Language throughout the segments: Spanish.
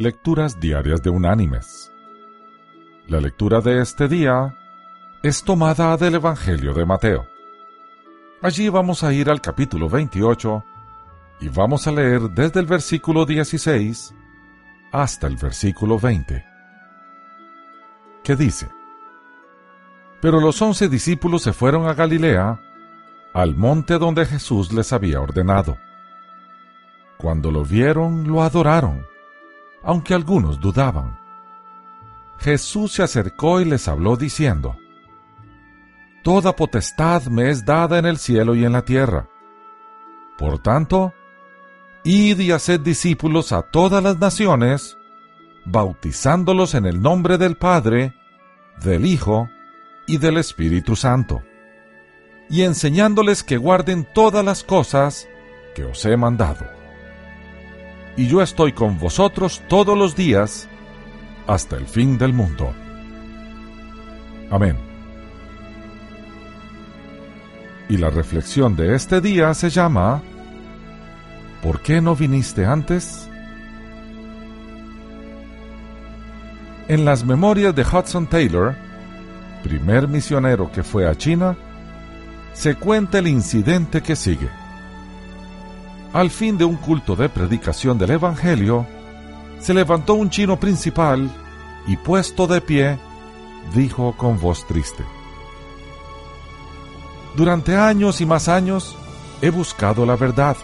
Lecturas Diarias de Unánimes. La lectura de este día es tomada del Evangelio de Mateo. Allí vamos a ir al capítulo 28 y vamos a leer desde el versículo 16 hasta el versículo 20, que dice, Pero los once discípulos se fueron a Galilea, al monte donde Jesús les había ordenado. Cuando lo vieron, lo adoraron aunque algunos dudaban. Jesús se acercó y les habló diciendo, Toda potestad me es dada en el cielo y en la tierra. Por tanto, id y haced discípulos a todas las naciones, bautizándolos en el nombre del Padre, del Hijo y del Espíritu Santo, y enseñándoles que guarden todas las cosas que os he mandado y yo estoy con vosotros todos los días hasta el fin del mundo. Amén. Y la reflexión de este día se llama ¿Por qué no viniste antes? En las memorias de Hudson Taylor, primer misionero que fue a China, se cuenta el incidente que sigue. Al fin de un culto de predicación del Evangelio, se levantó un chino principal y puesto de pie, dijo con voz triste, Durante años y más años he buscado la verdad.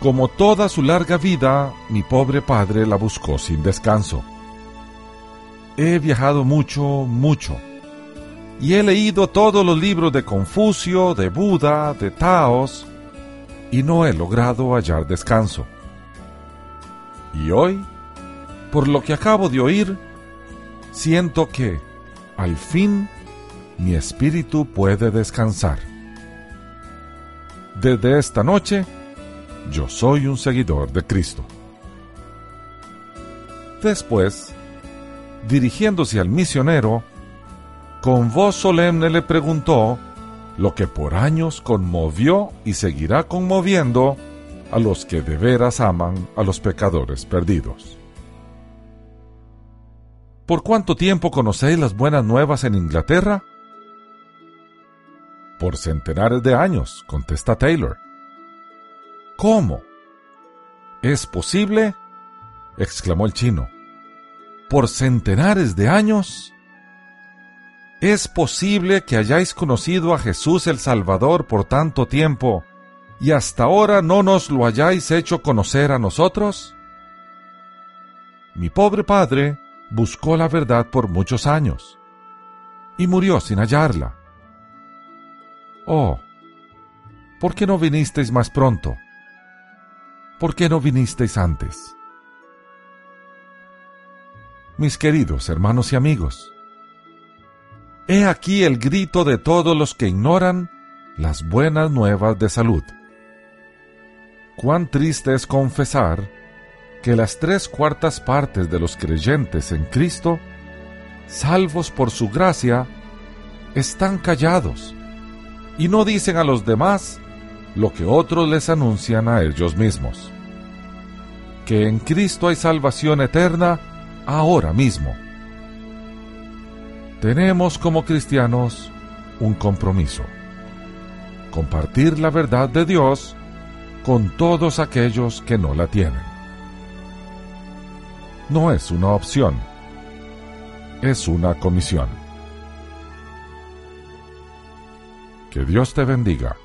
Como toda su larga vida, mi pobre padre la buscó sin descanso. He viajado mucho, mucho, y he leído todos los libros de Confucio, de Buda, de Taos, y no he logrado hallar descanso. Y hoy, por lo que acabo de oír, siento que, al fin, mi espíritu puede descansar. Desde esta noche, yo soy un seguidor de Cristo. Después, dirigiéndose al misionero, con voz solemne le preguntó lo que por años conmovió y seguirá conmoviendo a los que de veras aman a los pecadores perdidos. ¿Por cuánto tiempo conocéis las buenas nuevas en Inglaterra? Por centenares de años, contesta Taylor. ¿Cómo? ¿Es posible? exclamó el chino. ¿Por centenares de años? ¿Es posible que hayáis conocido a Jesús el Salvador por tanto tiempo y hasta ahora no nos lo hayáis hecho conocer a nosotros? Mi pobre padre buscó la verdad por muchos años y murió sin hallarla. Oh, ¿por qué no vinisteis más pronto? ¿Por qué no vinisteis antes? Mis queridos hermanos y amigos, He aquí el grito de todos los que ignoran las buenas nuevas de salud. Cuán triste es confesar que las tres cuartas partes de los creyentes en Cristo, salvos por su gracia, están callados y no dicen a los demás lo que otros les anuncian a ellos mismos. Que en Cristo hay salvación eterna ahora mismo tenemos como cristianos un compromiso. Compartir la verdad de Dios con todos aquellos que no la tienen. No es una opción, es una comisión. Que Dios te bendiga.